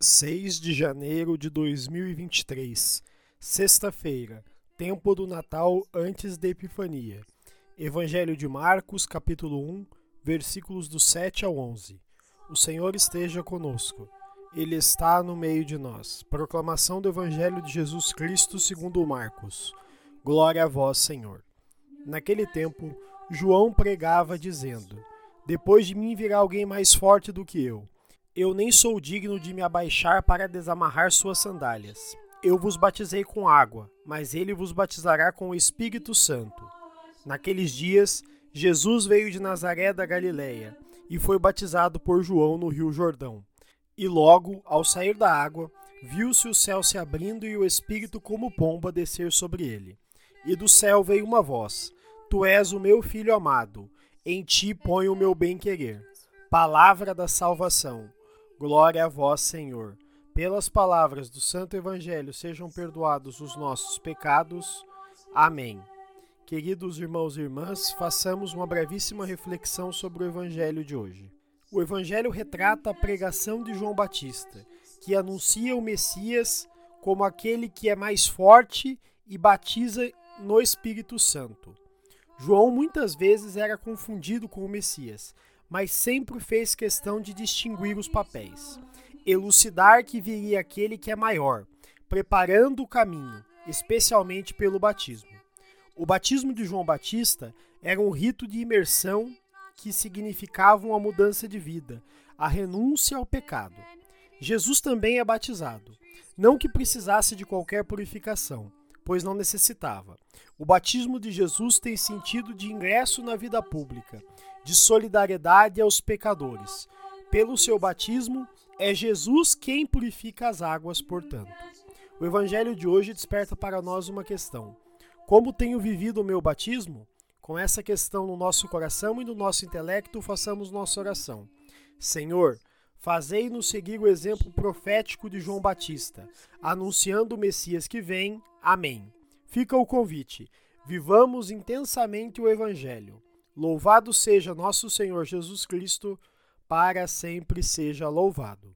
6 de janeiro de 2023, sexta-feira, tempo do Natal antes da Epifania. Evangelho de Marcos, capítulo 1, versículos do 7 ao 11. O Senhor esteja conosco. Ele está no meio de nós. Proclamação do Evangelho de Jesus Cristo segundo Marcos. Glória a vós, Senhor. Naquele tempo, João pregava dizendo: Depois de mim virá alguém mais forte do que eu. Eu nem sou digno de me abaixar para desamarrar suas sandálias. Eu vos batizei com água, mas ele vos batizará com o Espírito Santo. Naqueles dias, Jesus veio de Nazaré da Galiléia e foi batizado por João no Rio Jordão. E logo, ao sair da água, viu-se o céu se abrindo e o Espírito como pomba descer sobre ele. E do céu veio uma voz: Tu és o meu filho amado, em ti ponho o meu bem-querer. Palavra da salvação. Glória a vós, Senhor. Pelas palavras do Santo Evangelho sejam perdoados os nossos pecados. Amém. Queridos irmãos e irmãs, façamos uma brevíssima reflexão sobre o Evangelho de hoje. O Evangelho retrata a pregação de João Batista, que anuncia o Messias como aquele que é mais forte e batiza no Espírito Santo. João muitas vezes era confundido com o Messias, mas sempre fez questão de distinguir os papéis, elucidar que viria aquele que é maior, preparando o caminho, especialmente pelo batismo. O batismo de João Batista era um rito de imersão que significava uma mudança de vida, a renúncia ao pecado. Jesus também é batizado, não que precisasse de qualquer purificação, pois não necessitava. O batismo de Jesus tem sentido de ingresso na vida pública, de solidariedade aos pecadores. Pelo seu batismo, é Jesus quem purifica as águas, portanto. O evangelho de hoje desperta para nós uma questão: Como tenho vivido o meu batismo? Com essa questão no nosso coração e no nosso intelecto, façamos nossa oração. Senhor, fazei-nos seguir o exemplo profético de João Batista, anunciando o Messias que vem. Amém. Fica o convite. Vivamos intensamente o Evangelho. Louvado seja nosso Senhor Jesus Cristo, para sempre seja louvado.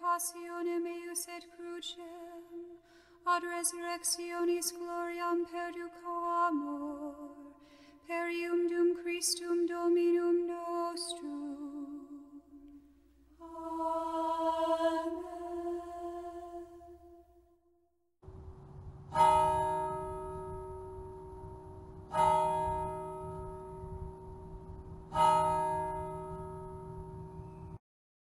Passionem eius et crucem, ad resurrectionis gloriam perduco amor, per